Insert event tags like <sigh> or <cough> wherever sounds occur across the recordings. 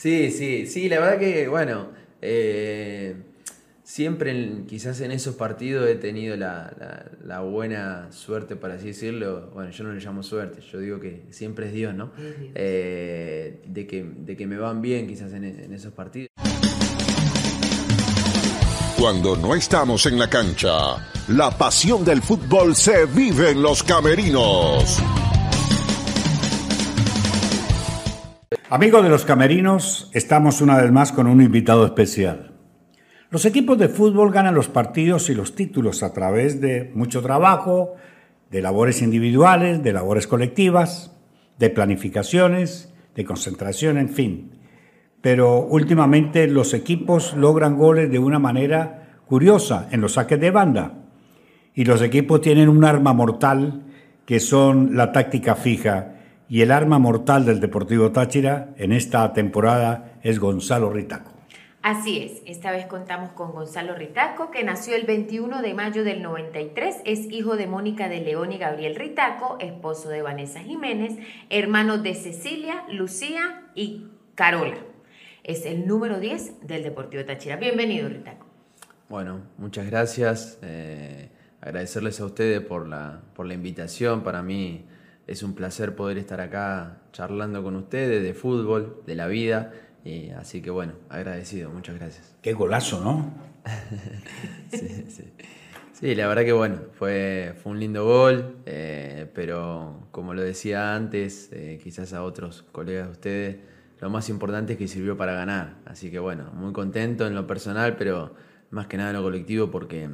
Sí, sí, sí, la verdad que, bueno, eh, siempre quizás en esos partidos he tenido la, buena suerte, para así decirlo, bueno, yo no le llamo suerte, yo digo que siempre es Dios, ¿no? Eh, de, que, de que me van bien quizás en, en esos partidos. Cuando no estamos en la cancha, la pasión del fútbol se vive en los camerinos. Amigos de los camerinos, estamos una vez más con un invitado especial. Los equipos de fútbol ganan los partidos y los títulos a través de mucho trabajo, de labores individuales, de labores colectivas, de planificaciones, de concentración, en fin. Pero últimamente los equipos logran goles de una manera curiosa en los saques de banda. Y los equipos tienen un arma mortal que son la táctica fija y el arma mortal del Deportivo Táchira en esta temporada es Gonzalo Ritaco. Así es, esta vez contamos con Gonzalo Ritaco, que nació el 21 de mayo del 93, es hijo de Mónica de León y Gabriel Ritaco, esposo de Vanessa Jiménez, hermano de Cecilia, Lucía y Carola. Es el número 10 del Deportivo Táchira. Bienvenido, Ritaco. Bueno, muchas gracias. Eh, agradecerles a ustedes por la, por la invitación. Para mí es un placer poder estar acá charlando con ustedes de fútbol, de la vida. Y así que bueno, agradecido, muchas gracias. <laughs> Qué golazo, ¿no? <laughs> sí, sí. sí, la verdad que bueno, fue, fue un lindo gol, eh, pero como lo decía antes, eh, quizás a otros colegas de ustedes, lo más importante es que sirvió para ganar. Así que bueno, muy contento en lo personal, pero más que nada en lo colectivo porque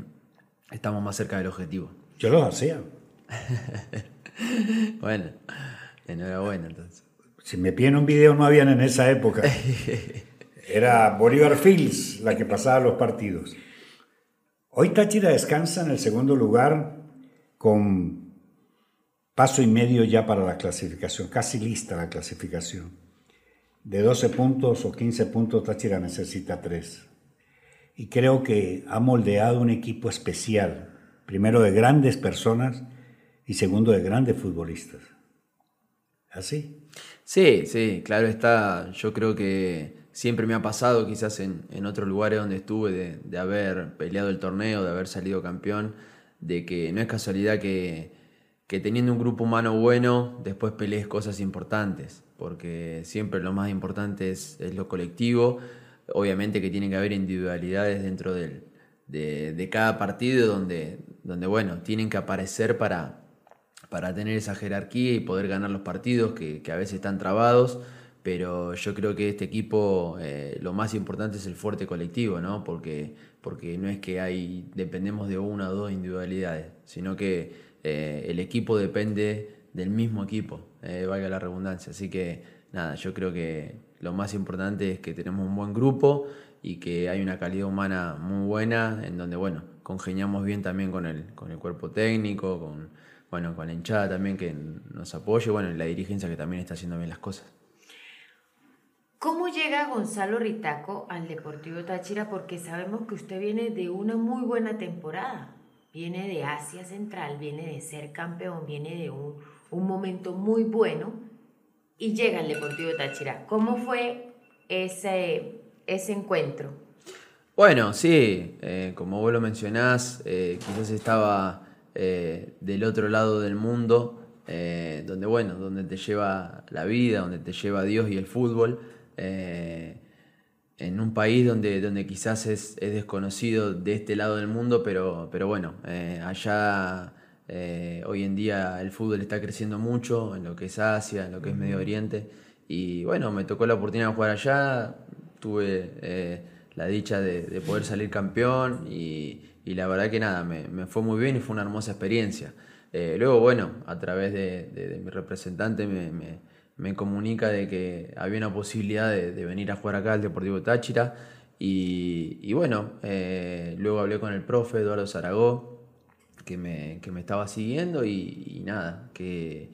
estamos más cerca del objetivo. Yo lo hacía. <laughs> <laughs> bueno, enhorabuena entonces. Si me piden un video no habían en esa época. <laughs> Era Bolívar Fields la que pasaba los partidos. Hoy Táchira descansa en el segundo lugar con paso y medio ya para la clasificación, casi lista la clasificación. De 12 puntos o 15 puntos Táchira necesita 3. Y creo que ha moldeado un equipo especial, primero de grandes personas y segundo de grandes futbolistas. ¿Así? Sí, sí, claro está. Yo creo que siempre me ha pasado, quizás en, en otros lugares donde estuve, de, de, haber peleado el torneo, de haber salido campeón, de que no es casualidad que, que teniendo un grupo humano bueno, después pelees cosas importantes, porque siempre lo más importante es, es lo colectivo. Obviamente que tiene que haber individualidades dentro del, de, de, cada partido donde, donde, bueno, tienen que aparecer para, para tener esa jerarquía y poder ganar los partidos que, a veces están trabados. Pero yo creo que este equipo eh, lo más importante es el fuerte colectivo, ¿no? Porque, porque no es que hay, dependemos de una o dos individualidades, sino que eh, el equipo depende del mismo equipo, eh, valga la redundancia. Así que nada, yo creo que lo más importante es que tenemos un buen grupo y que hay una calidad humana muy buena, en donde, bueno, congeniamos bien también con el, con el cuerpo técnico, con, bueno, con la hinchada también que nos apoye, bueno, y la dirigencia que también está haciendo bien las cosas. ¿Cómo llega Gonzalo Ritaco al Deportivo Táchira? Porque sabemos que usted viene de una muy buena temporada. Viene de Asia Central, viene de ser campeón, viene de un, un momento muy bueno y llega al Deportivo Táchira. ¿Cómo fue ese, ese encuentro? Bueno, sí, eh, como vos lo mencionás, eh, quizás estaba eh, del otro lado del mundo, eh, donde bueno, donde te lleva la vida, donde te lleva Dios y el fútbol, eh, en un país donde, donde quizás es, desconocido de este lado del mundo, pero, pero bueno, allá hoy en día el fútbol está creciendo mucho en lo que es Asia, en lo que es Medio Oriente, y bueno, me tocó la oportunidad de jugar allá, tuve la dicha de poder salir campeón y y la verdad que nada, me, fue muy bien y fue una hermosa experiencia. Eh, luego, bueno, a través de, mi representante me, comunica de que había una posibilidad de, venir a jugar acá al Deportivo Táchira. Y, bueno, eh, luego hablé con el profe Eduardo Zaragó, que me, que me estaba siguiendo y, nada, que,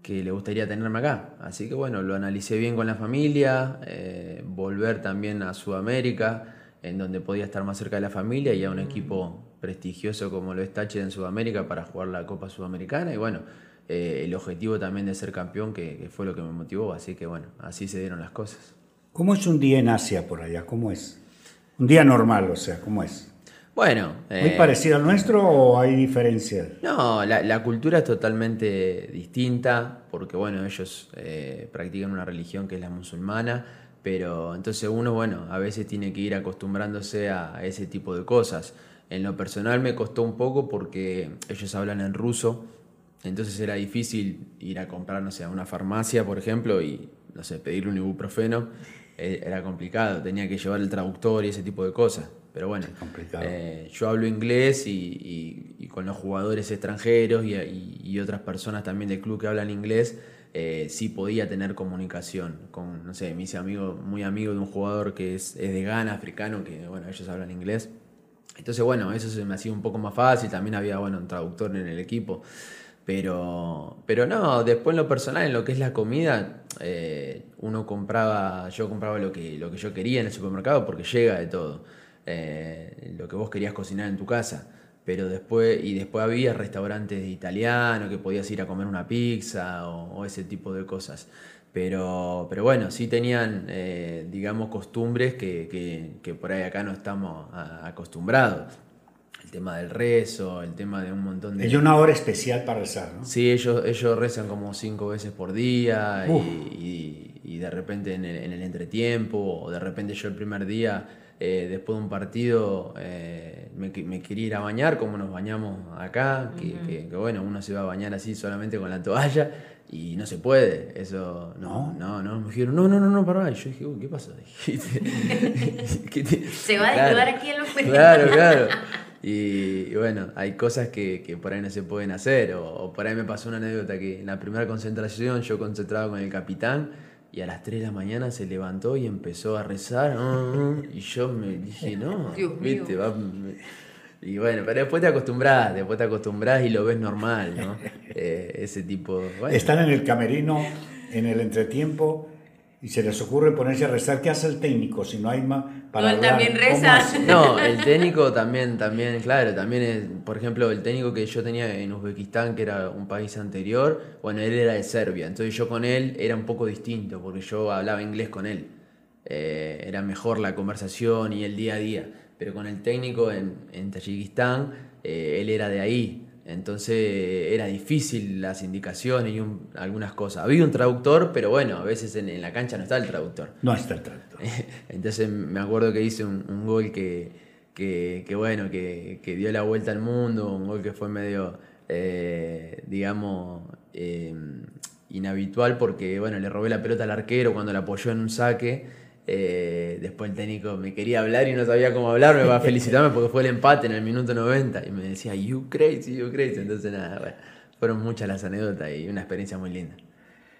que, le gustaría tenerme acá. Así que bueno, lo analicé bien con la familia, eh, volver también a Sudamérica en donde podía estar más cerca de la familia y a un equipo prestigioso como lo es Táchira en Sudamérica para jugar la Copa Sudamericana y bueno, eh, el objetivo también de ser campeón que, fue lo que me motivó, así que bueno, así se dieron las cosas. ¿Cómo es un día en Asia por allá? ¿Cómo es? Un día normal, o sea, ¿cómo es? Bueno. ¿Muy eh, parecido al nuestro o hay diferencias? No, la, la cultura es totalmente distinta porque, bueno, ellos eh, practican una religión que es la musulmana, pero entonces uno, bueno, a veces tiene que ir acostumbrándose a, ese tipo de cosas. En lo personal me costó un poco porque ellos hablan en ruso, entonces era difícil ir a comprar, no sé, a una farmacia, por ejemplo, y, no sé, pedirle un ibuprofeno. eh, Era complicado, tenía que llevar el traductor y ese tipo de cosas. Pero bueno, eh, yo hablo inglés y, y- y con los jugadores extranjeros y, y- y otras personas también del club que hablan inglés, eh, podía tener comunicación con, no sé, me hice amigo, muy amigo de un jugador que es, es de Ghana, africano, que bueno, ellos hablan inglés. Entonces, bueno, eso se me hacía un poco más fácil. También había, bueno, un traductor en el equipo. Pero, pero no, después en lo personal, en lo que es la comida, eh, uno compraba, yo compraba lo que, lo que yo quería en el supermercado porque llega de todo. Eh, lo que vos querías cocinar en tu casa. Pero después, y después había restaurantes de italiano que podías ir a comer una pizza o, o ese tipo de cosas. Pero, pero bueno, sí tenían, eh, digamos, costumbres que, que- que por ahí acá no estamos a- acostumbrados. El tema del rezo, el tema de un montón de... Hay una hora especial para rezar, ¿no? Sí, ellos, ellos rezan como cinco veces por día y- y de repente en el, en el entretiempo o de repente yo el primer día, eh, después de un partido, eh, me, me quería ir a bañar como nos bañamos acá, que, que- que bueno, uno se va a bañar así solamente con la toalla y no se puede, eso no, no, no, me dijeron, no, no, no, no, pará, y yo dije, "Uy, ¿qué pasó? <laughs> <laughs> ¿Qué te- Se va a Claro. desnudar aquí en los Claro, claro. Y, y bueno, hay cosas que, que por ahí no se pueden hacer. O, o por ahí me pasó una anécdota que en la primera concentración yo concentraba con el capitán y a las 3 de la mañana se levantó y empezó a rezar. "Ah, <laughs> ah", y yo me dije, no, <laughs> Dios mío. viste, va- y bueno, pero después te acostumbras, después te acostumbras y lo ves normal, ¿no? <laughs> Eh, ese tipo. Bueno, Están en el camerino, en el entretiempo, y se les ocurre ponerse a rezar. ¿Qué hace el técnico si no hay más para No, él también ¿Cómo reza. No, el técnico también, también, claro, también es, por ejemplo, el técnico que yo tenía en Uzbekistán, que era un país anterior, bueno, él era de Serbia, entonces yo con él era un poco distinto, porque yo hablaba inglés con él. Eh, era mejor la conversación y el día a día. Pero con el técnico en, en Tayikistán, eh, él era de ahí. Entonces era difícil las indicaciones y un- algunas cosas. Había un traductor, pero bueno, a veces en, en la cancha no está el traductor. No está el trato. <laughs> Entonces me acuerdo que hice un, un gol que, que, que bueno, que, que dio la vuelta al mundo, un gol que fue medio, eh, digamos, eh, inhabitual porque, bueno, le robé la pelota al arquero cuando la apoyó en un saque. Eh, después el técnico me quería hablar y no sabía cómo hablar, me va a <laughs> felicitarme porque fue el empate en el minuto 90 y me decía, you crazy, you crazy. Entonces nada, bueno, fueron muchas las anécdotas y una experiencia muy linda.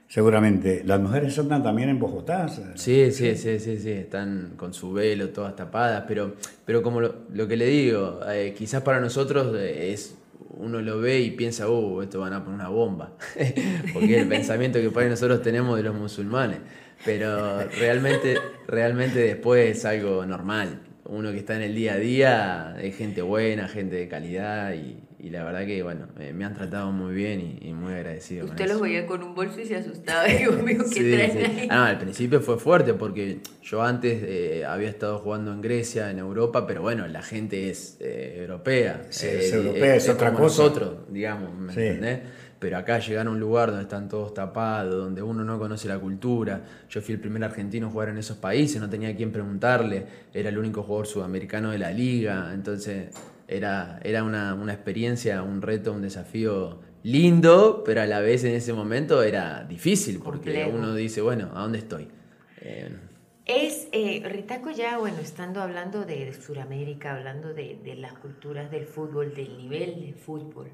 Seguramente. Las mujeres andan también en Bogotá. Sí, sí, sí, sí, sí, están con su velo, todas tapadas, pero, pero como lo, lo que le digo, eh, quizás para nosotros eh, es uno lo ve y piensa, uh, esto van a poner una bomba, <laughs> porque es el pensamiento que por ahí nosotros tenemos de los musulmanes, pero realmente, realmente después es algo normal. Uno que está en el día a día es gente buena, gente de calidad y, y la verdad que, bueno, eh, me han tratado muy bien y, y muy agradecido. con Usted eso. los veía con un bolso y se asustaba. <laughs> Mío, ¿qué Sí, traen sí. ahí? Ah, no, al principio fue fuerte porque yo antes eh, había estado jugando en Grecia, en Europa, pero bueno, la gente es eh, europea. Sí, Eh, es europea, es otra como cosa. Nosotros, digamos, ¿me Sí. entendés? Pero acá llegar a un lugar donde están todos tapados, donde uno no conoce la cultura. Yo fui el primer argentino a jugar en esos países, no tenía a quién preguntarle. Era el único jugador sudamericano de la liga. Entonces era, era una, una experiencia, un reto, un desafío lindo, pero a la vez en ese momento era difícil porque Complejo. uno dice, bueno, ¿a dónde estoy? Eh, Es, eh, Ritaco ya, bueno, estando hablando de, de Sudamérica, hablando de, de las culturas del fútbol, del nivel del fútbol,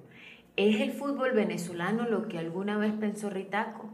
¿es el fútbol venezolano lo que alguna vez pensó Ritaco?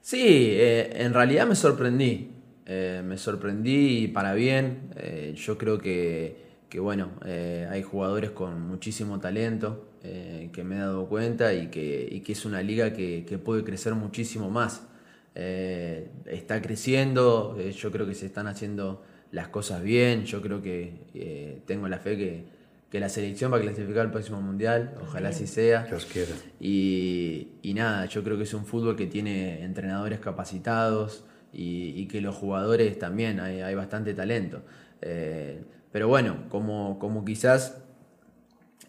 Sí, eh, en realidad me sorprendí. Eh, me sorprendí para bien. Yo creo que, que, bueno, eh, hay jugadores con muchísimo talento eh, que me he dado cuenta y que, y que es una liga que, que puede crecer muchísimo más. Eh, está creciendo, eh, yo creo que se están haciendo las cosas bien. Yo creo que eh, tengo la fe que, que la selección va a clasificar al próximo mundial. Ojalá así sea. Dios quiera. Y, y nada, yo creo que es un fútbol que tiene entrenadores capacitados, y, que los jugadores también, hay, bastante talento. Eh, pero bueno, como, como quizás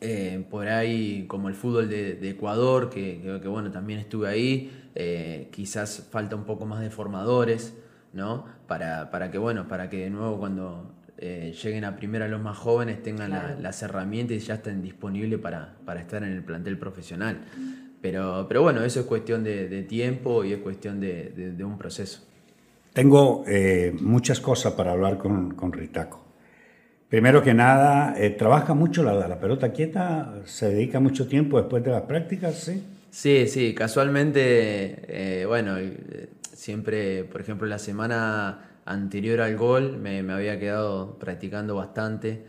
eh, por ahí, como el fútbol de, Ecuador, que, que, bueno, también estuve ahí, eh, quizás falta un poco más de formadores, ¿no? Para, para que, bueno, para que de nuevo cuando lleguen a primera los más jóvenes tengan las herramientas y ya estén disponibles para, para, estar en el plantel profesional. Pero, pero bueno, eso es cuestión de, tiempo y es cuestión de, de un proceso. Tengo eh, muchas cosas para hablar con, con Ritaco. Primero que nada, eh, ¿trabaja mucho la, la pelota quieta? ¿Se dedica mucho tiempo después de las prácticas? Sí, sí, sí casualmente, eh, bueno, siempre, por ejemplo, la semana anterior al gol me, había quedado practicando bastante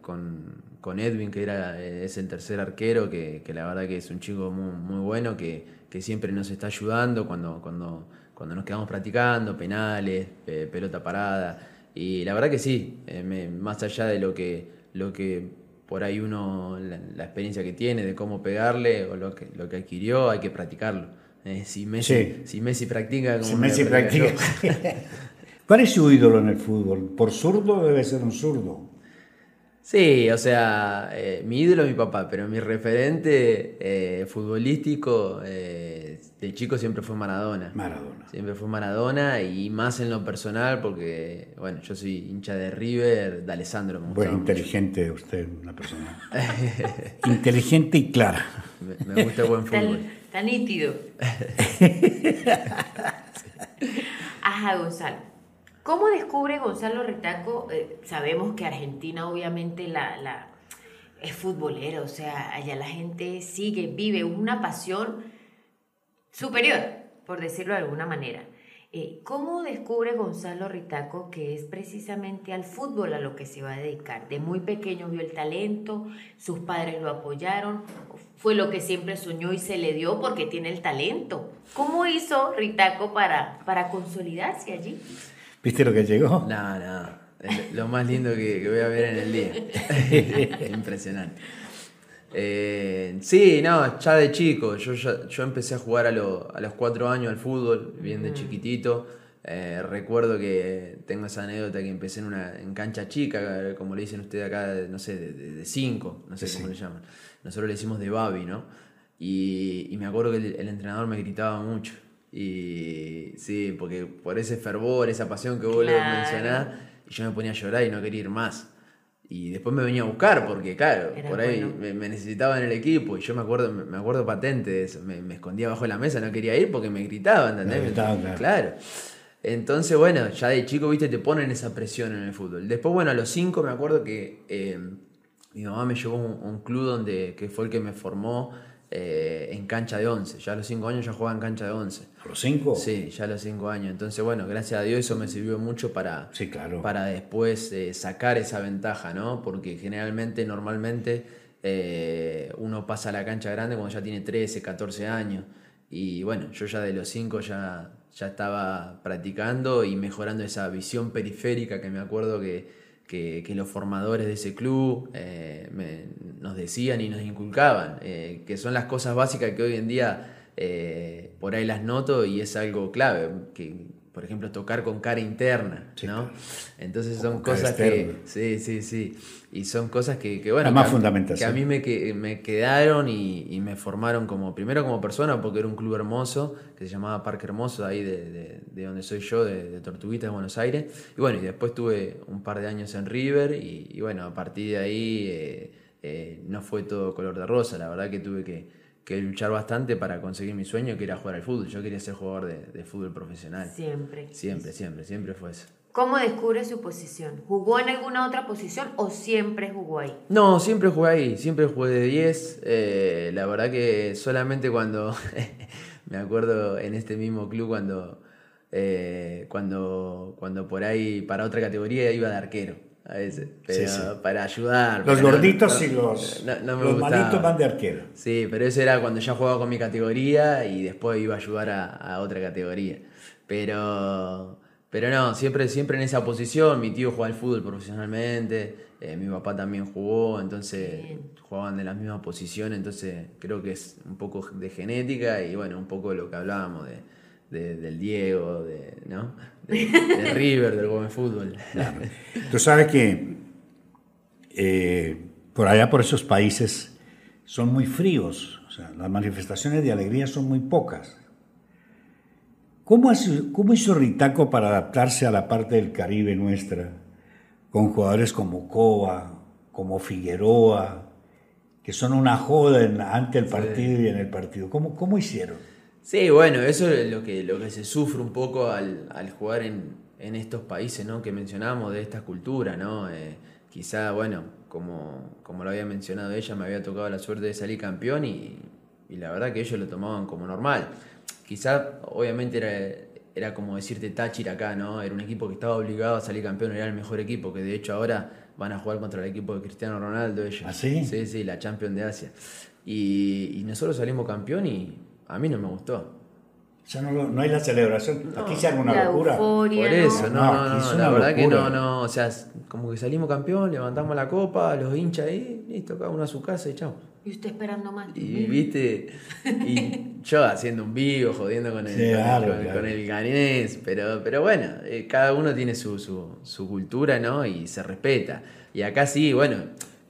con, con, Edwin, que era, es el tercer arquero, que, que, la verdad que es un chico muy, muy bueno, que, que siempre nos está ayudando cuando... cuando cuando nos quedamos practicando, penales, pelota parada. Y la verdad que sí, eh, más allá de lo que, lo que por ahí uno, la, experiencia que tiene de cómo pegarle o lo que, lo que adquirió, hay que practicarlo. Eh, si, Messi, si Messi practica como si Messi practica. ¿Cuál es su ídolo en el fútbol? ¿Por zurdo debe ser un zurdo? Sí, o sea, eh, mi ídolo es mi papá, pero mi referente eh, futbolístico de chico siempre fue Maradona. Maradona. Siempre fue Maradona y más en lo personal porque, bueno, yo soy hincha de River, de Alessandro. bueno, inteligente usted, una persona. <laughs> inteligente y clara. Me, gusta el buen fútbol. Tan, nítido. <laughs> Ajá, Gonzalo. ¿Cómo descubre Gonzalo Ritaco? Eh, sabemos que Argentina obviamente la, la, es futbolera, o sea, allá la gente sigue, vive una pasión superior, por decirlo de alguna manera. Eh, ¿Cómo descubre Gonzalo Ritaco que es precisamente al fútbol a lo que se va a dedicar? De muy pequeño vio el talento, sus padres lo apoyaron, fue lo que siempre soñó y se le dio porque tiene el talento. ¿Cómo hizo Ritaco para, para consolidarse allí? ¿Viste lo que llegó? No, no. lo más lindo que, voy a ver en el día. <laughs> Impresionante. Eh, sí, no, ya de chico. Yo, yo empecé a jugar a, a, los cuatro años al fútbol, bien de chiquitito. Eh, recuerdo que tengo esa anécdota que empecé en una en cancha chica, como le dicen ustedes acá, no sé, de, cinco, no sé cómo le llaman. Nosotros le decimos de Babi, ¿no? Y, me acuerdo que el entrenador me gritaba mucho. Y sí, porque por ese fervor, esa pasión que vos le mencionás, yo me ponía a llorar y no quería ir más. Y después me venía a buscar porque, claro, por ahí me, necesitaba en el equipo. Y yo me acuerdo, me acuerdo patente de eso. Me, escondía bajo la mesa, no quería ir porque me gritaban, ¿entendés? claro. Entonces, bueno, ya de chico, viste, te ponen esa presión en el fútbol. Después, bueno, a los cinco me acuerdo que eh, mi mamá me llevó a un, un, club donde, que fue el que me formó eh, en cancha de 11. Ya a los 5 años ya jugaba en cancha de 11. ¿A los 5? Sí, ya a los 5 años. Entonces, bueno, gracias a Dios eso me sirvió mucho para, sí, claro. para después eh, sacar esa ventaja, ¿no? Porque generalmente, normalmente, eh, uno pasa a la cancha grande cuando ya tiene 13, 14 años. Y bueno, yo ya de los 5 ya, ya estaba practicando y mejorando esa visión periférica que me acuerdo que que, los formadores de ese club eh, nos decían y nos inculcaban, eh, que son las cosas básicas que hoy en día eh, por ahí las noto y es algo clave, que por ejemplo tocar con cara interna, ¿no? Entonces son cosas que... Sí, sí, sí. Y son cosas que, que bueno, más que, a mí me, me quedaron y, me formaron como, primero como persona, porque era un club hermoso, que se llamaba Parque Hermoso, ahí de, de, donde soy yo, de, Tortuguita, de Buenos Aires. Y bueno, y después tuve un par de años en River y, bueno, a partir de ahí eh, eh, no fue todo color de rosa, la verdad que tuve que, que luchar bastante para conseguir mi sueño, que era jugar al fútbol. Yo quería ser jugador de, fútbol profesional. Siempre. Siempre, siempre, siempre fue eso. ¿Cómo descubre su posición? ¿Jugó en alguna otra posición o siempre jugó ahí? No, siempre jugué ahí, siempre jugué de 10. Eh, la verdad que solamente cuando, <laughs> me acuerdo en este mismo club cuando, eh, cuando, cuando por ahí para otra categoría iba de arquero. A veces, pero para ayudar. Los gorditos y los, los malitos van de arquero. Sí, pero eso era cuando ya jugaba con mi categoría y después iba a ayudar a, a otra categoría. Pero, pero no, siempre, siempre en esa posición. Mi tío jugaba al fútbol profesionalmente, eh, mi papá también jugó, entonces jugaban de la misma posición, entonces creo que es un poco de genética y bueno, un poco de lo que hablábamos de, del Diego, de, ¿no? De, River, del buen fútbol. Tú sabes que eh, por allá, por esos países, son muy fríos, o sea, las manifestaciones de alegría son muy pocas. ¿Cómo, ¿Cómo hizo Ritaco para adaptarse a la parte del Caribe nuestra, con jugadores como Coba, como Figueroa, que son una joda ante el partido y en el partido? ¿Cómo, cómo hicieron? Sí, bueno, eso es lo que, lo que se sufre un poco al, jugar en, estos países ¿no? que mencionamos, de esta cultura, ¿no? Eh, quizá, bueno, como, como lo había mencionado ella, me había tocado la suerte de salir campeón y, y la verdad que ellos lo tomaban como normal. Quizá, obviamente, era, era como decirte Táchira acá, ¿no? Era un equipo que estaba obligado a salir campeón, era el mejor equipo, que de hecho ahora van a jugar contra el equipo de Cristiano Ronaldo ellos. ¿Ah, sí? Sí, sí, la Champions de Asia. Y, y nosotros salimos campeón y a mí no me gustó. Ya no, no hay la celebración. Aquí se hace una locura. Por eso, no, no, no, la verdad que no, no. O sea, como que salimos campeón, levantamos la copa, los hinchas ahí, listo, cada uno a su casa y chao. Y usted esperando más. Y viste, y yo haciendo un vivo, jodiendo con el, con, el ganés, pero, pero bueno, eh, cada uno tiene su, su, su cultura, ¿no? Y se respeta. Y acá sí, bueno,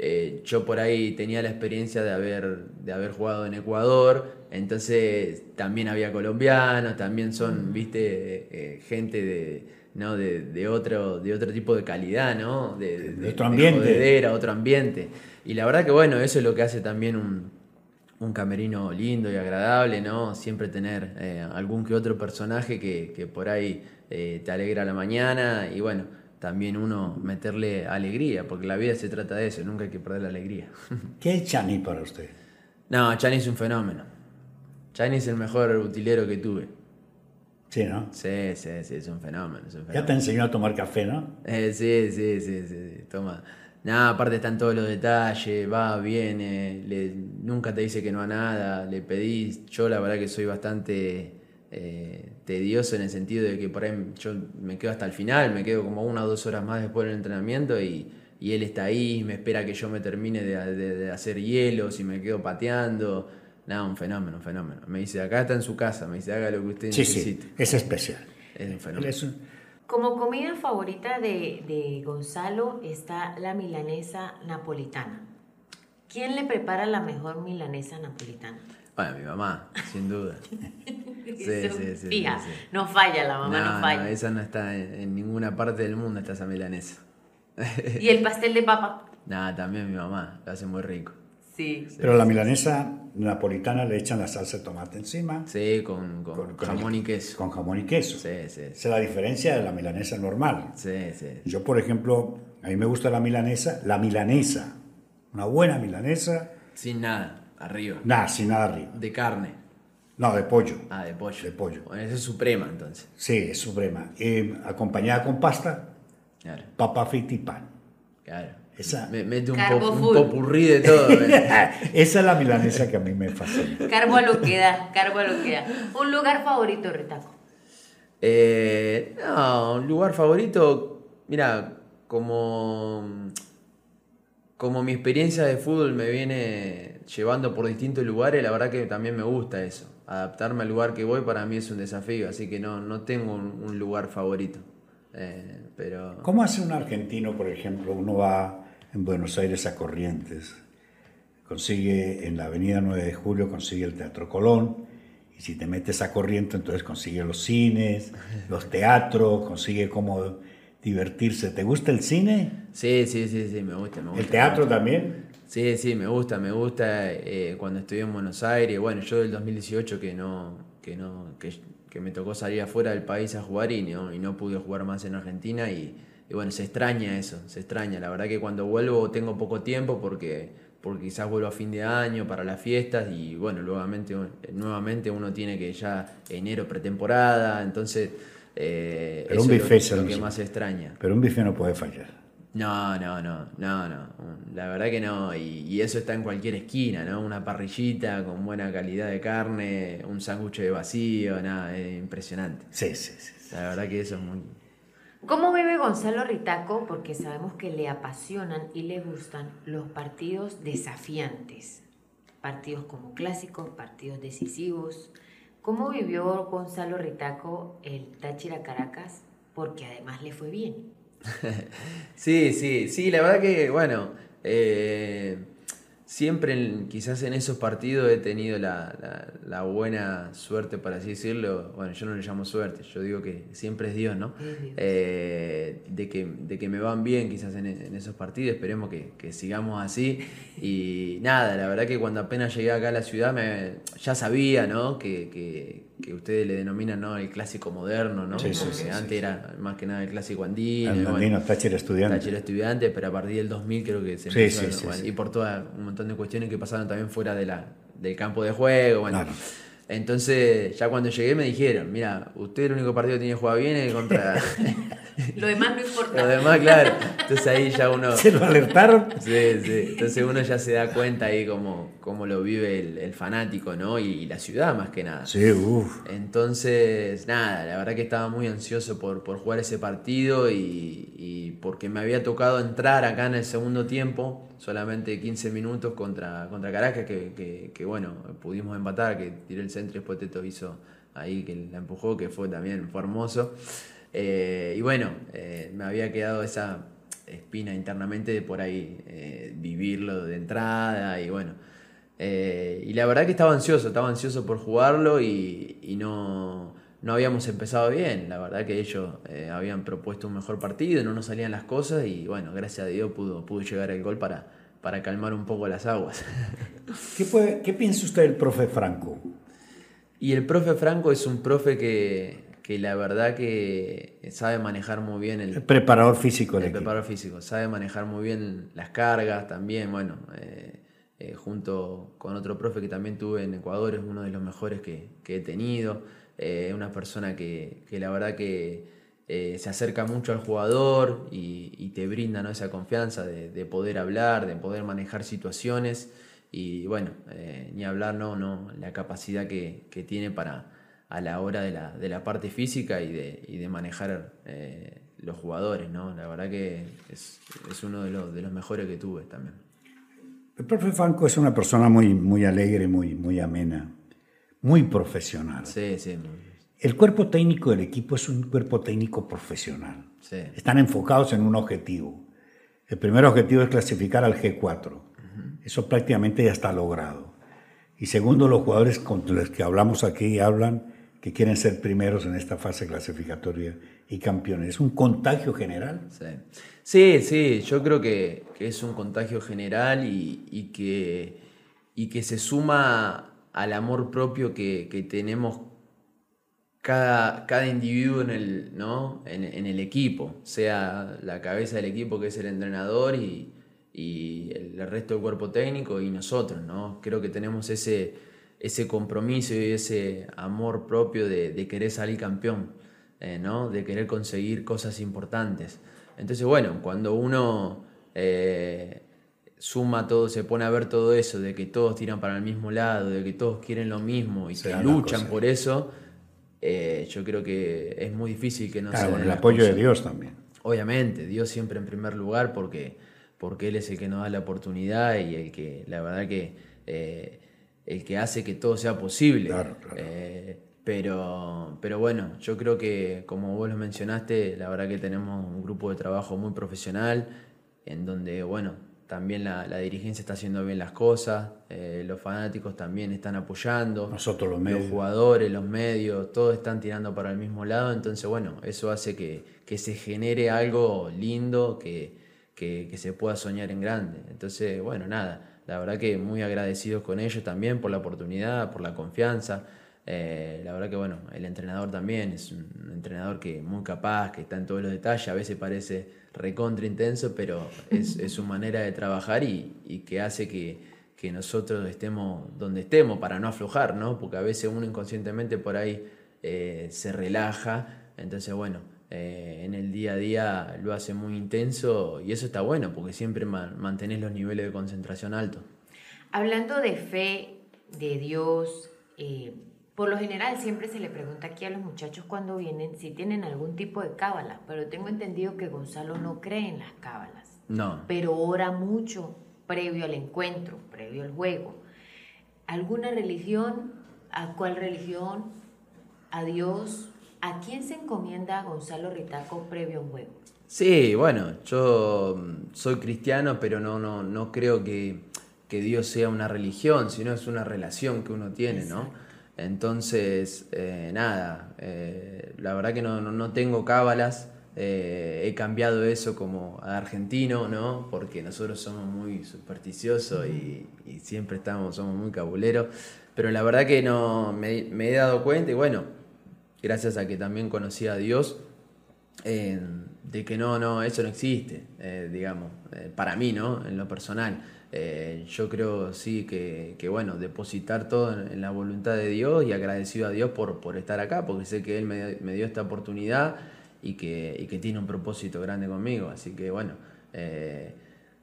eh, yo por ahí tenía la experiencia de haber, de haber jugado en Ecuador, entonces también había colombianos, también son, mm. viste, eh, gente de, ¿no? De, otro, de otro tipo de calidad, ¿no? De, otro ambiente. otro ambiente. Y la verdad que bueno, eso es lo que hace también un, un camerino lindo y agradable, ¿no? Siempre tener eh, algún que otro personaje que, que por ahí te alegra la mañana y bueno también uno meterle alegría, porque la vida se trata de eso, nunca hay que perder la alegría. <laughs> ¿Qué es Chani para usted? No, Chani es un fenómeno. Chani es el mejor utilero que tuve. Sí, ¿no? Sí, sí, sí, es un fenómeno. Ya te enseñó a tomar café, ¿no? Eh, sí, sí, sí, sí, toma. Nada, aparte están todos los detalles, va, viene, nunca te dice que no a nada, le pedís, yo la verdad que soy bastante eh, tedioso en el sentido de que por ahí yo me quedo hasta el final, me quedo como una o dos horas más después del entrenamiento y, él está ahí, me espera que yo me termine de, hacer hielos y me quedo pateando. Nada, un fenómeno, un fenómeno. Me dice, acá está en su casa, me dice, haga lo que usted necesite. Sí, es especial. Es un fenómeno. Como comida favorita de, de Gonzalo está la milanesa napolitana. ¿Quién le prepara la mejor milanesa napolitana? Bueno, mi mamá, sin duda. <laughs> sí, sí, sí, Fija, no falla la mamá, no, falla. No, esa no está en, ninguna parte del mundo, está esa milanesa. ¿Y el pastel de papa? <laughs> Nada, también mi mamá, lo hace muy rico. Sí. Pero la milanesa napolitana le echan la salsa de tomate encima. Sí, con, con, jamón y queso. Con jamón y queso. Sí, sí. Esa es la diferencia de la milanesa normal. Sí, sí. Yo, por ejemplo, a mí me gusta la milanesa, la milanesa. Una buena milanesa. Sin nada. Arriba. Nada, sin nada arriba. De carne. No, de pollo. Ah, de pollo. De pollo. Bueno, esa es suprema entonces. Sí, es suprema. Eh, acompañada con pasta, claro. papa frita y pan. Claro. Esa, me mete un, un popurrí de todo. <laughs> Esa es la milanesa que a mí me fascina. Carbo a lo que da, carbo a lo que da. ¿Un lugar favorito, Retaco? Eh, no, un lugar favorito, mira, como, como mi experiencia de fútbol me viene llevando por distintos lugares, la verdad que también me gusta eso. Adaptarme al lugar que voy para mí es un desafío, así que no, no tengo un, lugar favorito. Eh, pero... ¿Cómo hace un argentino, por ejemplo? Uno va en Buenos Aires a Corrientes, consigue en la avenida 9 de Julio, consigue el Teatro Colón, y si te metes a Corrientes, entonces consigue los cines, los teatros, consigue cómo divertirse. ¿Te gusta el cine? Sí, sí, sí, sí, me gusta. Me gusta ¿El teatro también? Sí, sí, me gusta, me gusta eh, cuando estuve en Buenos Aires. Bueno, yo del 2018 que no, que no, que, me tocó salir afuera del país a jugar y no, y no pude jugar más en Argentina y, bueno, se extraña eso, se extraña. La verdad que cuando vuelvo tengo poco tiempo porque, porque quizás vuelvo a fin de año para las fiestas y bueno, nuevamente, nuevamente uno tiene que ya enero pretemporada, entonces eh, Pero un es lo, que más extraña. Pero un bife no puede fallar. No, no, no, no, no. La verdad que no. Y, eso está en cualquier esquina, ¿no? Una parrillita con buena calidad de carne, un sándwich de vacío, nada, es impresionante. Sí, sí, sí. La verdad que eso es muy... ¿Cómo vive Gonzalo Ritaco? Porque sabemos que le apasionan y le gustan los partidos desafiantes. Partidos como clásicos, partidos decisivos, ¿Cómo vivió Gonzalo Ritaco el Táchira Caracas? Porque además le fue bien. <laughs> sí, sí, sí, la verdad que, bueno, eh, siempre quizás en esos partidos he tenido la, buena suerte, para así decirlo, bueno, yo no le llamo suerte, yo digo que siempre es Dios, ¿no? Eh, de, que, de que me van bien quizás en, esos partidos, esperemos que, sigamos así. Y nada, la verdad que cuando apenas llegué acá a la ciudad me, ya sabía, ¿no? que que ustedes le denominan ¿no? el clásico moderno, ¿no? Sí, sí, antes era más que nada el clásico andino. El andino, Táchira estudiante. Táchira estudiante, pero a partir del 2000 creo que se empezó. y por todo un montón de cuestiones que pasaron también fuera de la, del campo de juego. Bueno, entonces, ya cuando llegué me dijeron, mira, usted el único partido que tiene que jugar bien es contra... <laughs> lo demás no importa. Lo demás, claro. Entonces ahí ya uno... <laughs> ¿Se lo alertaron? Sí, sí. Entonces uno ya se da cuenta ahí cómo, cómo lo vive el, fanático, ¿no? Y, la ciudad más que nada. Sí, uff. Entonces, nada, la verdad que estaba muy ansioso por, por jugar ese partido y, y porque me había tocado entrar acá en el segundo tiempo solamente 15 minutos contra, contra Caracas, que, que, bueno, pudimos empatar, que tiré el centro después Teto hizo ahí que la empujó, que fue también fue hermoso. Eh, y bueno, eh, me había quedado esa espina internamente de por ahí eh, vivirlo de entrada y bueno. y la verdad que estaba ansioso, estaba ansioso por jugarlo y, y no, no habíamos empezado bien. La verdad que ellos eh, habían propuesto un mejor partido, no nos salían las cosas y bueno, gracias a Dios pudo, pudo llegar el gol para, para calmar un poco las aguas. <laughs> ¿Qué, ¿Qué piensa usted del profe Franco? Y el profe Franco es un profe que, que la verdad que sabe manejar muy bien el, el preparador físico. El, preparador físico, sabe manejar muy bien las cargas también, bueno, eh, eh, junto con otro profe que también tuve en Ecuador, es uno de los mejores que, que he tenido. Eh, una persona que, la verdad que eh, se acerca mucho al jugador y, te brinda ¿no? esa confianza de, poder hablar, de poder manejar situaciones y bueno, eh, ni hablar, no, no, la capacidad que, tiene para a la hora de la, de la parte física y de, y de manejar los jugadores, ¿no? La verdad que es, uno de los, de los mejores que tuve también. El profe Franco es una persona muy, muy alegre, muy, muy amena muy profesional. Sí, sí. El cuerpo técnico del equipo es un cuerpo técnico profesional. Sí. Están enfocados en un objetivo. El primer objetivo es clasificar al G4. Eso prácticamente ya está logrado. Y segundo, los jugadores con los que hablamos aquí hablan que quieren ser primeros en esta fase clasificatoria y campeones. ¿Es un contagio general? Sí, sí, sí yo creo que, que es un contagio general y, y, que, y que se suma al amor propio que, tenemos cada, cada, individuo en el, ¿no? En, el equipo, sea la cabeza del equipo que es el entrenador y, el resto del cuerpo técnico y nosotros. ¿no? Creo que tenemos ese, ese compromiso y ese amor propio de, querer salir campeón, eh, ¿no? de querer conseguir cosas importantes. Entonces, bueno, cuando uno... Eh, suma todo, se pone a ver todo eso, de que todos tiran para el mismo lado, de que todos quieren lo mismo y que luchan por eso, eh, yo creo que es muy difícil que no claro, con el apoyo de Dios también. Obviamente, Dios siempre en primer lugar porque, porque Él es el que nos da la oportunidad y el que, la verdad que, eh, el que hace que todo sea posible. Claro, claro. Eh, pero, pero bueno, yo creo que como vos lo mencionaste, la verdad que tenemos un grupo de trabajo muy profesional, en donde, bueno, también la, dirigencia está haciendo bien las cosas, eh, los fanáticos también están apoyando, nosotros los medios, los jugadores, los medios, todos están tirando para el mismo lado, entonces bueno, eso hace que, se genere algo lindo, que, se pueda soñar en grande. Entonces, bueno, nada, la verdad que muy agradecidos con ellos también por la oportunidad, por la confianza. Eh, la verdad que bueno, el entrenador también es un entrenador que muy capaz, que está en todos los detalles, a veces parece recontra intenso, pero es, su manera de trabajar y, que hace que, nosotros estemos donde estemos para no aflojar, ¿no? Porque a veces uno inconscientemente por ahí eh, se relaja, entonces bueno, eh, en el día a día lo hace muy intenso y eso está bueno porque siempre mantenés los niveles de concentración altos. Hablando de fe, de Dios, eh, por lo general siempre se le pregunta aquí a los muchachos cuando vienen si tienen algún tipo de cábala, pero tengo entendido que Gonzalo no cree en las cábalas. No. Pero ora mucho previo al encuentro, previo al juego. ¿Alguna religión, ¿A cuál religión? ¿A Dios? ¿A quién se encomienda Gonzalo Ritaco previo a un juego? Sí, bueno, yo mm, soy cristiano, pero no, no, no creo que, que Dios sea una religión, sino es una relación que uno tiene, ¿no? Entonces, eh, nada, eh, la verdad que no, no, no tengo cábalas, eh, he cambiado eso como argentino, ¿no? Porque nosotros somos muy supersticiosos y, siempre estamos, somos muy cabuleros. Pero la verdad que no me, me he dado cuenta y bueno, gracias a que también conocí a Dios, de que no, no, eso no existe, digamos, para mí, ¿no? En lo personal. Eh, yo creo, sí, que, bueno, depositar todo en, la voluntad de Dios y agradecido a Dios por, por estar acá, porque sé que Él me, me dio esta oportunidad y que, y que, tiene un propósito grande conmigo. Así que, bueno, eh,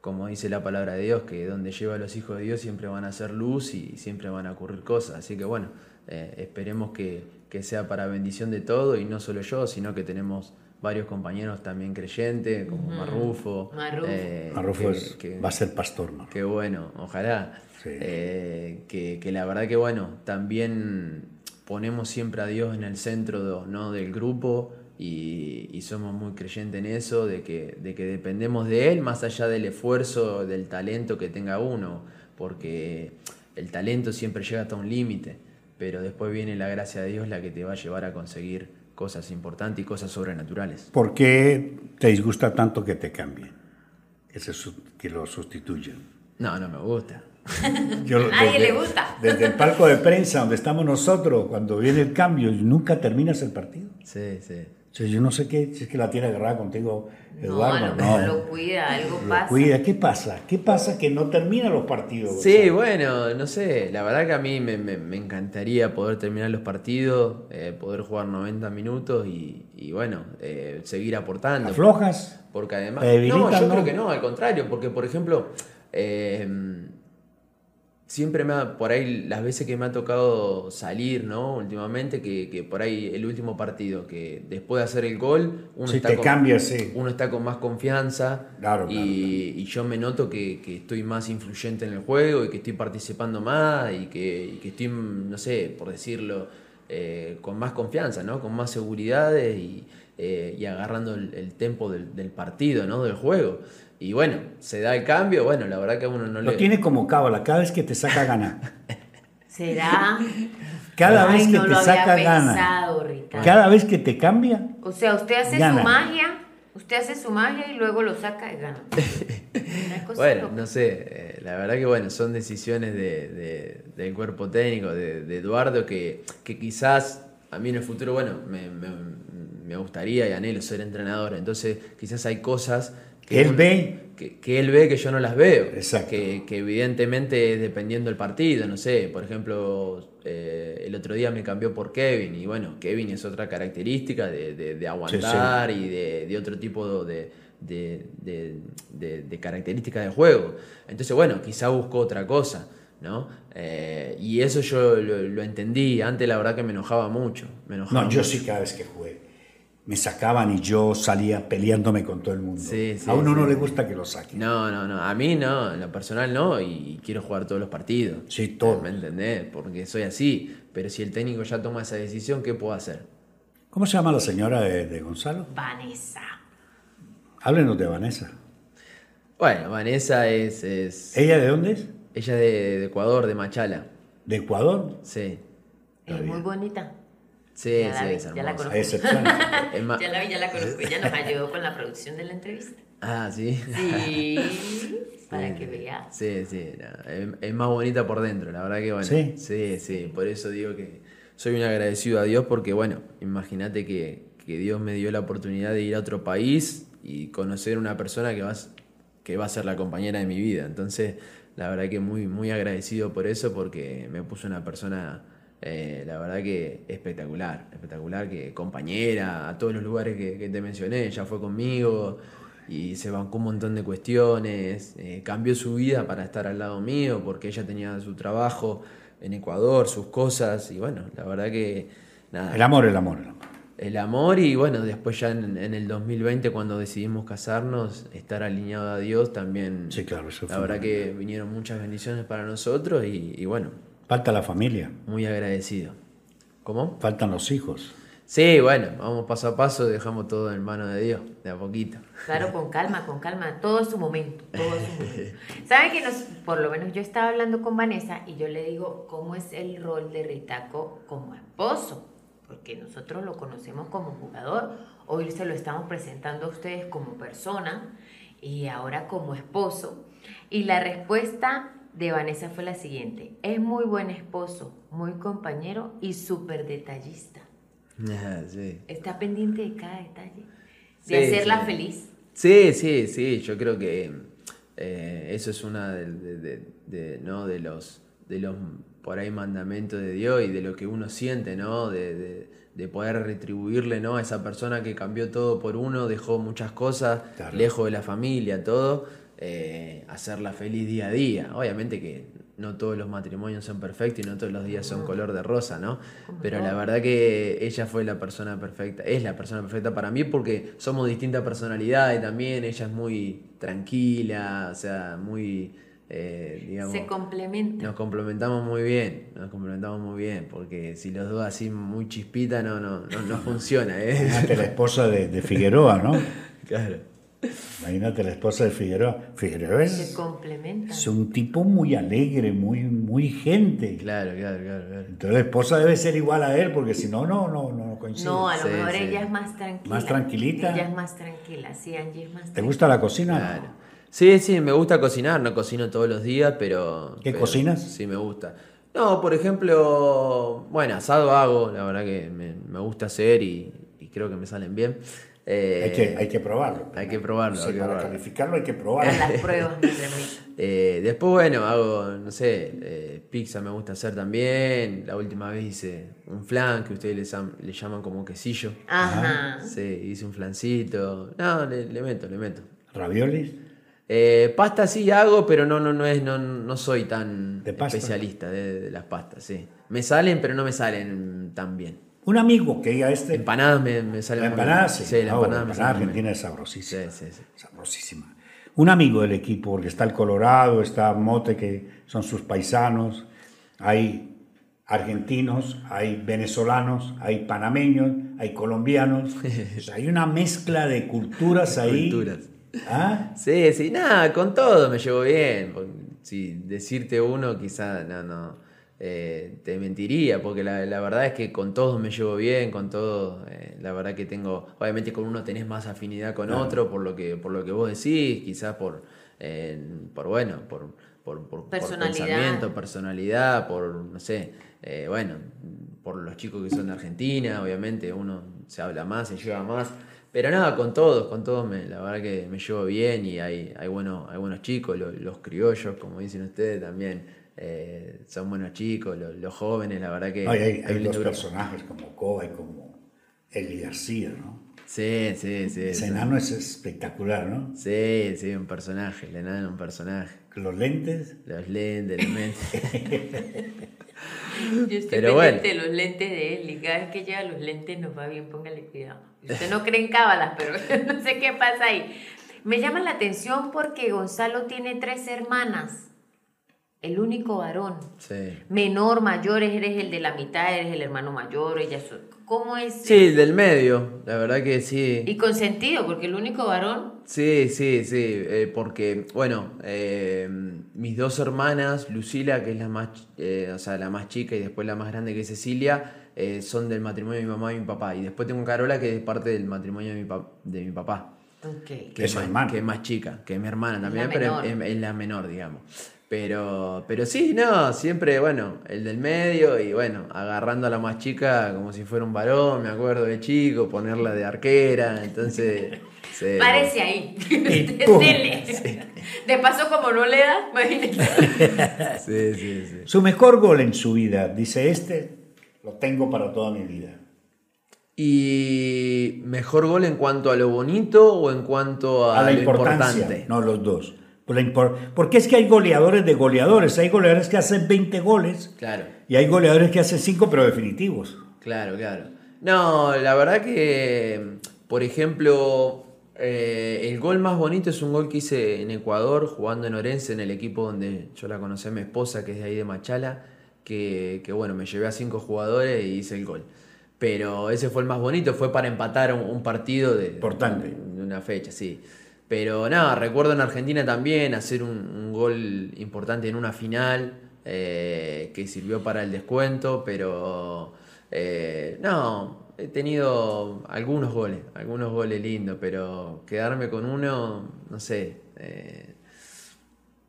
como dice la palabra de Dios, que donde lleva a los hijos de Dios siempre van a ser luz y siempre van a ocurrir cosas. Así que, bueno, eh, esperemos que, que sea para bendición de todo y no solo yo, sino que tenemos varios compañeros también creyentes, como uh -huh. Marrufo. Marrufo, eh, Marrufo es, que, va a ser pastor. Marrufo. Qué bueno, ojalá. Sí. Eh, que, que, la verdad que bueno, también ponemos siempre a Dios en el centro de, ¿no? del grupo y, y, somos muy creyentes en eso, de que, de que dependemos de Él más allá del esfuerzo, del talento que tenga uno, porque el talento siempre llega hasta un límite, pero después viene la gracia de Dios la que te va a llevar a conseguir cosas importantes y cosas sobrenaturales. ¿Por qué te disgusta tanto que te cambien? Que, se, que lo sustituyan. No, no me gusta. <laughs> Yo, a nadie le gusta. Desde el palco de prensa donde estamos nosotros, cuando viene el cambio, nunca terminas el partido. Sí, sí. O sea, yo no sé qué, si es que la tiene agarrada contigo, Eduardo. No, no, lo cuida, algo lo pasa. Cuida. ¿Qué pasa? ¿Qué pasa que no termina los partidos? Sí, ¿sabes? bueno, no sé. La verdad que a mí me, me, me encantaría poder terminar los partidos, eh, poder jugar 90 minutos y, y bueno, eh, seguir aportando. ¿Aflojas? Porque además. No, yo no. creo que no, al contrario, porque por ejemplo. Eh, siempre me ha, por ahí las veces que me ha tocado salir, ¿no? Últimamente, que, que por ahí el último partido, que después de hacer el gol, uno, está, con, cambia, sí. uno está con más confianza claro, y, claro, y, yo me noto que, que, estoy más influyente en el juego y que estoy participando más y que, y que estoy, no sé, por decirlo, eh, con más confianza, ¿no? Con más seguridades y, eh, y agarrando el, el tempo del, del, partido, ¿no? Del juego. Y bueno, se da el cambio, bueno, la verdad que a uno no Lo le... tiene como cábala, cada vez que te saca gana. <laughs> ¿Será? Cada Ay, vez que no te lo saca había gana. Pensado, Ricardo. Cada vez que te cambia. O sea, usted hace gana. su magia, usted hace su magia y luego lo saca y gana. <laughs> bueno, loca. no sé, eh, la verdad que bueno, son decisiones de, de, del cuerpo técnico, de, de, Eduardo, que, que quizás a mí en el futuro, bueno, me, me, me gustaría y anhelo ser entrenador, entonces quizás hay cosas que él ve que, que, él ve que yo no las veo. Exacto. Que, que evidentemente dependiendo del partido, no sé, por ejemplo, eh, el otro día me cambió por Kevin y bueno, Kevin es otra característica de, de, de aguantar sí, sí. y de, de, otro tipo de, de, características de juego. Entonces, bueno, quizá busco otra cosa. ¿no? Eh, y eso yo lo, lo, entendí. Antes la verdad que me enojaba mucho. Me enojaba no, yo sí cada vez que jugué me sacaban y yo salía peleándome con todo el mundo. Sí, sí, a uno sí. no le gusta que lo saquen. No, no, no. A mí no, en lo personal no, y quiero jugar todos los partidos. Sí, todo. ¿Me entendés? Porque soy así. Pero si el técnico ya toma esa decisión, ¿qué puedo hacer? ¿Cómo se llama la señora de, de Gonzalo? Vanessa. Háblenos de Vanessa. Bueno, Vanessa es, es... ¿Ella de dónde es? Ella de, de Ecuador, de Machala. ¿De Ecuador? Sí. Es muy bonita. Sí, ya sí, vi, es hermosa. Ya la conozco. <laughs> Ya la vi, ya la conozco. Ella nos ayudó con la producción de la entrevista. Ah, sí. Sí, <laughs> para que veas. Sí, sí. No, es, es, más bonita por dentro, la verdad que bueno. Sí. Sí, sí. Por eso digo que soy un agradecido a Dios porque, bueno, imagínate que, que Dios me dio la oportunidad de ir a otro país y conocer una persona que va, que va a ser la compañera de mi vida. Entonces, la verdad que muy, muy agradecido por eso porque me puso una persona eh, la verdad que espectacular, espectacular, que compañera, a todos los lugares que, que, te mencioné, ella fue conmigo y se bancó un montón de cuestiones, eh, cambió su vida para estar al lado mío porque ella tenía su trabajo en Ecuador, sus cosas y bueno, la verdad que nada. El amor, el amor, el amor. El amor y bueno, después ya en, en el 2020 cuando decidimos casarnos, estar alineado a Dios también. Sí, claro, eso La verdad que vinieron muchas bendiciones para nosotros y, y bueno, Falta la familia, muy agradecido. ¿Cómo? faltan los hijos. Sí, bueno, vamos paso a paso, dejamos todo en manos de Dios, de a poquito. Claro, con calma, con calma, todo es su momento, todo es su momento. <laughs> ¿Sabe que nos, por lo menos yo estaba hablando con Vanessa y yo le digo cómo es el rol de Ritaco como esposo? Porque nosotros lo conocemos como jugador, hoy se lo estamos presentando a ustedes como persona y ahora como esposo. Y la respuesta de Vanessa fue la siguiente, es muy buen esposo, muy compañero y súper detallista. Sí. Está pendiente de cada detalle, de Sí, hacerla sí. feliz. Sí, sí, sí, yo creo que eh, eso es una de, de- de- de, ¿no? de los de los por ahí mandamientos de Dios y de lo que uno siente, ¿no? De, de- de poder retribuirle, ¿no? A esa persona que cambió todo por uno, dejó muchas cosas, Claro. lejos de la familia, todo, eh, hacerla feliz día a día. Obviamente que no todos los matrimonios son perfectos y no todos los días son color de rosa, ¿no? Pero la verdad que ella fue la persona perfecta, es la persona perfecta para mí porque somos distintas personalidades también, ella es muy tranquila, o sea, muy, eh, digamos... Se complementa. Nos complementamos muy bien, nos complementamos muy bien, porque si los dos así muy chispita no, no, no, no <laughs> funciona, ¿eh? La esposa de, de Figueroa, ¿no? Claro. Imagínate la esposa de Figueroa. Figueroa Se es, es un tipo muy alegre, muy, muy gente. Claro, claro, claro, claro. Entonces la esposa debe ser igual a él, porque si no, no, no, no coincide. No, a lo Sí, mejor sí. ella es más tranquila. ¿Más tranquilita? Ella es más tranquila, sí, Angie es más ¿Te tranquila. gusta la cocina? Claro. Sí, sí, me gusta cocinar, no cocino todos los días, pero... ¿Qué pero cocinas? Sí, me gusta. No, por ejemplo, bueno, asado hago, la verdad que me, me gusta hacer y, y creo que me salen bien. Eh, Hay que, hay que probarlo. hay que probarlo, Sí, hay que para probarlo. calificarlo hay que probarlo. las pruebas. <laughs> Eh, después, bueno, hago, no sé, eh, pizza me gusta hacer también. La última vez hice un flan, que ustedes le, llaman como quesillo. Ajá. Sí, hice un flancito. No, le, le meto, le meto. ¿Raviolis? Eh, pasta sí hago, pero no, no, no, es, no, no soy tan especialista de, de las pastas, sí. Me salen, pero no me salen tan bien. Un amigo que diga este. Empanadas me, me salen La muy empanada, bien. sí. Sí, la empanada la sale argentina es sabrosísima. Sí, sí, sí. Sabrosísima. Un amigo del equipo, porque está el Colorado, está Mote, que son sus paisanos, hay argentinos, hay venezolanos, hay panameños, hay colombianos. <laughs> O sea, hay una mezcla de culturas <laughs> ahí. Culturas. ¿Ah? Sí, sí, nada, con todo me llevo bien. Si decirte uno, quizá no, no, eh, te mentiría, porque la, la verdad es que con todos me llevo bien, con todos, eh, la verdad que tengo, obviamente con uno tenés más afinidad con otro, por lo que, por lo que vos decís, quizás por, eh, por bueno, por, por, por, por Personalidad. pensamiento, personalidad, por, no sé, eh, bueno, por los chicos que son de Argentina, obviamente uno se habla más, se lleva más. Pero nada, con todos, con todos me, la verdad que me llevo bien y hay, hay, buenos, hay buenos chicos, lo- los, criollos, como dicen ustedes también, eh, son buenos chicos, lo- los jóvenes, la verdad que Hay, dos personajes como Coba y como Eli García, ¿no? Sí, sí, sí. Ese sí. enano es espectacular, ¿no? Sí, sí, un personaje, el enano, un personaje. Los lentes. Los lentes, los lentes. <laughs> Yo estoy Pero pendiente de los lentes de él y cada vez que lleva los lentes nos va bien, póngale cuidado. Usted no cree en cábalas, pero <laughs> no sé qué pasa ahí. Me llama la atención porque Gonzalo tiene tres hermanas, el único varón. Sí. Menor, mayor, eres el de la mitad, eres el hermano mayor, ella so- ¿Cómo es? Sí, del medio, la verdad que sí. Y consentido, porque el único varón, Sí, sí, sí, eh, porque, bueno, eh, mis dos hermanas, Lucila, que es la más, eh, o sea, la más chica y después la más grande que es Cecilia, eh, son del matrimonio de mi mamá y mi papá. Y después tengo Carola, que es parte del matrimonio de mi, pa- de mi papá, ok. que Es es, más, hermana. que es más chica, que es mi hermana también, pero es, es la menor, digamos. Pero, pero sí, no, siempre, bueno, el del medio y bueno, agarrando a la más chica como si fuera un varón, me acuerdo de chico, ponerla de arquera, entonces... <laughs> <laughs> <laughs> sí. Párese ahí. Dele. De paso, como no le da, imagínate. Sí, sí, sí. Su mejor gol en su vida, dice este, lo tengo para toda mi vida. ¿Y mejor gol en cuanto a lo bonito o en cuanto a, a la lo importancia. importante? No, los dos. Porque es que hay goleadores de goleadores. Hay goleadores que hacen 20 goles Claro, y hay goleadores que hacen 5 pero definitivos. claro, claro. No, la verdad que, por ejemplo, eh, el gol más bonito es un gol que hice en Ecuador, jugando en Orense, en el equipo donde yo la conocí a mi esposa, que es de ahí de Machala. que, que, bueno, me llevé a cinco jugadores y hice el gol. Pero ese fue el más bonito, fue para empatar un, partido de, Importante. de una fecha, sí. Pero nada, recuerdo en Argentina también hacer un, gol importante en una final eh, que sirvió para el descuento, pero eh, no, he tenido algunos goles, algunos goles lindos, pero quedarme con uno, no sé, eh,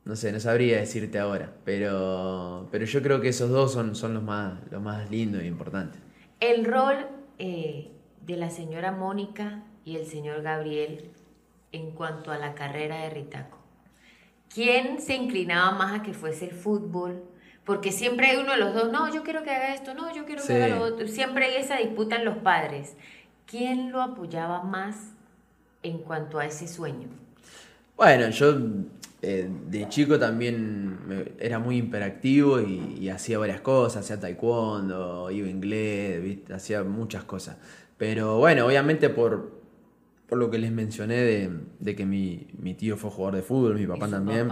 no sé, no sabría decirte ahora, pero, pero yo creo que esos dos son, son los, más, los más lindos e importantes. El rol de la señora Mónica y el señor Gabriel en cuanto a la carrera de Ritaco? ¿Quién se inclinaba más a que fuese el fútbol? Porque siempre hay uno de los dos, no, yo quiero que haga esto, no, yo quiero que haga lo otro. Siempre hay esa disputa en los padres. ¿Quién lo apoyaba más en cuanto a ese sueño? Bueno, yo eh, de chico también era muy hiperactivo y, hacía varias cosas, hacía taekwondo, iba inglés, hacía muchas cosas. Pero bueno, obviamente por, por lo que les mencioné de, que mi, tío fue jugador de fútbol, mi papá también.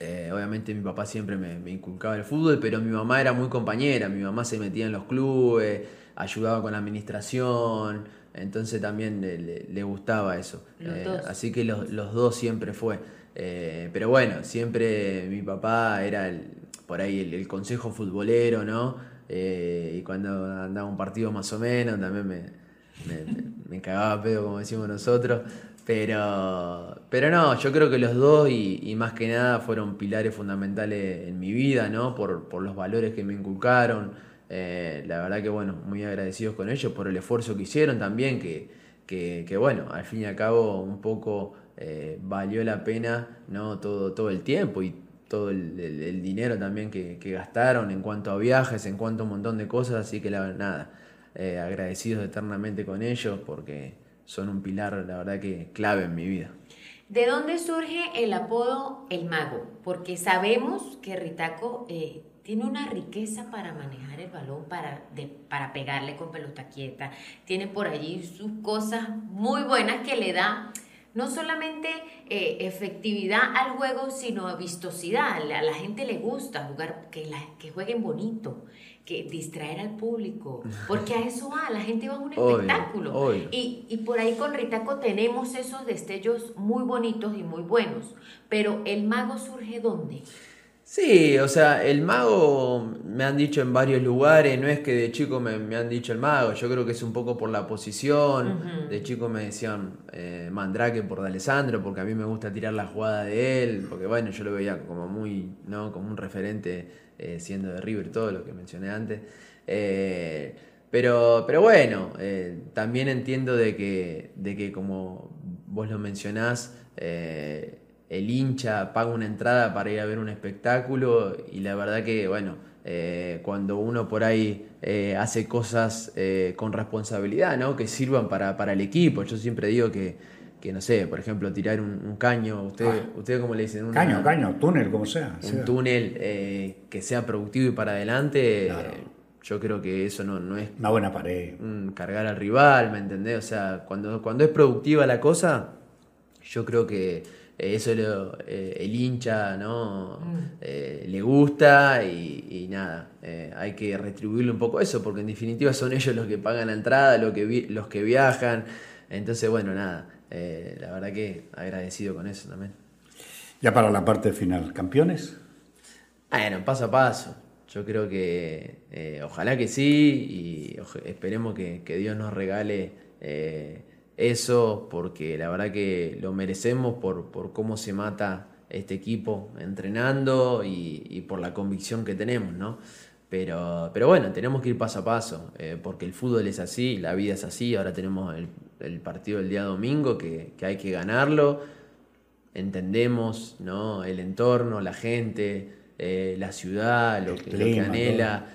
Eh, obviamente mi papá siempre me, inculcaba el fútbol, pero mi mamá era muy compañera, mi mamá se metía en los clubes, ayudaba con la administración, entonces también le, gustaba eso. Eh, así que los, dos siempre fue. Eh, pero bueno, siempre mi papá era el, por ahí el, consejo futbolero, ¿no? y cuando andaba un partido más o menos también me, me, cagaba pedo, como decimos nosotros. Pero, pero no, yo creo que los dos y, más que nada fueron pilares fundamentales en mi vida, ¿no? Por, los valores que me inculcaron. Eh, la verdad que, bueno, muy agradecidos con ellos por el esfuerzo que hicieron también, que, que, bueno, al fin y al cabo un poco eh, valió la pena, ¿no? Todo, todo el tiempo y todo el, dinero también que, que, gastaron en cuanto a viajes, en cuanto a un montón de cosas, así que la, nada, eh, agradecidos eternamente con ellos porque son un pilar, la verdad que clave en mi vida. ¿De dónde surge el apodo El Mago? Porque sabemos que Ritaco eh, tiene una riqueza para manejar el balón, para, para pegarle con pelota quieta. Tiene por allí sus cosas muy buenas que le da no solamente eh, efectividad al juego, sino vistosidad. A la gente le gusta jugar, que, la, que jueguen bonito que distraer al público, <laughs> porque a eso va, la gente va a un espectáculo. Y, y, por ahí con Ritaco tenemos esos destellos muy bonitos y muy buenos, pero el mago surge dónde? Sí, o sea, el mago me han dicho en varios lugares, no es que de chico me, me han dicho el mago, yo creo que es un poco por la posición, de chico me decían eh, Mandrake por D'Alessandro, porque a mí me gusta tirar la jugada de él, porque bueno, yo lo veía como muy, ¿no? Como un referente eh, siendo de River, todo lo que mencioné antes. Eh, pero, pero bueno, también entiendo de que, de que como vos lo mencionás, el hincha paga una entrada para ir a ver un espectáculo y la verdad que, bueno, eh, cuando uno por ahí eh, hace cosas eh, con responsabilidad, ¿no? Que sirvan para, para, el equipo. Yo siempre digo que, que no sé, por ejemplo, tirar un, caño, ¿ustedes ah. usted cómo le dicen? caño, caño, túnel, como sea. Un túnel que sea productivo y para adelante. yo creo que eso no, no es... Una buena pared. cargar al rival, ¿me entendés? O sea, cuando, cuando es productiva la cosa, yo creo que eh, eso eh, el hincha ¿no? Mm. Eh, le gusta y, nada, hay que retribuirle un poco eso, porque en definitiva son ellos los que pagan la entrada, los que, los que viajan. Entonces, bueno, nada, la verdad que agradecido con eso también. Ya para la parte final, ¿campeones? Bueno, paso a paso. Yo creo que ojalá que sí y esperemos que, que, Dios nos regale eso, porque la verdad que lo merecemos por, por cómo se mata este equipo entrenando y, por la convicción que tenemos, ¿no? Pero, pero bueno, tenemos que ir paso a paso, eh, porque el fútbol es así, la vida es así, ahora tenemos el, partido del día domingo que, hay que ganarlo, entendemos ¿no? el entorno, la gente, eh, la ciudad, lo, que anhela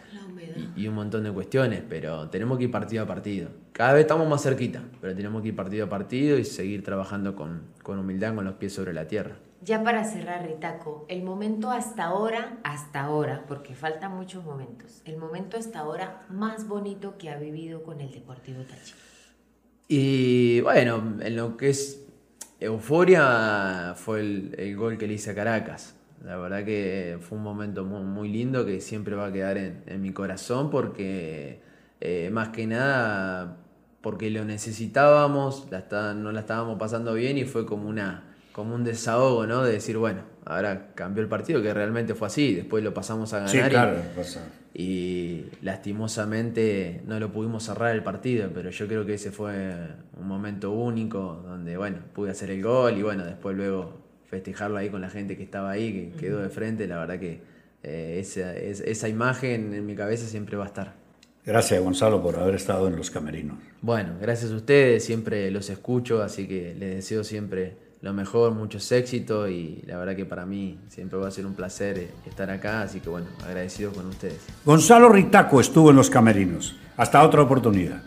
y, un montón de cuestiones, pero tenemos que ir partido a partido. Cada vez estamos más cerquita, pero tenemos que ir partido a partido y seguir trabajando con, con humildad, con los pies sobre la tierra. Ya para cerrar, Ritaco, el momento hasta ahora, hasta ahora, porque faltan muchos momentos, el momento hasta ahora más bonito que ha vivido con el Deportivo Táchira. Y bueno, en lo que es euforia fue el, el, gol que le hice a Caracas. La verdad que fue un momento muy, lindo que siempre va a quedar en, mi corazón porque eh, más que nada porque lo necesitábamos, no la estábamos pasando bien y fue como una como un desahogo, ¿no? De decir, bueno, ahora cambió el partido, que realmente fue así, después lo pasamos a ganar. Sí, claro, y, y, lastimosamente no lo pudimos cerrar el partido, pero yo creo que ese fue un momento único donde, bueno, pude hacer el gol y bueno, después luego festejarlo ahí con la gente que estaba ahí, que quedó de frente, la verdad que eh, esa, esa imagen en mi cabeza siempre va a estar. Gracias Gonzalo por haber estado en los camerinos. Bueno, gracias a ustedes, siempre los escucho, así que les deseo siempre lo mejor, muchos éxitos y la verdad que para mí siempre va a ser un placer eh, estar acá, así que bueno, agradecido con ustedes. Gonzalo Ritaco estuvo en los camerinos. Hasta otra oportunidad.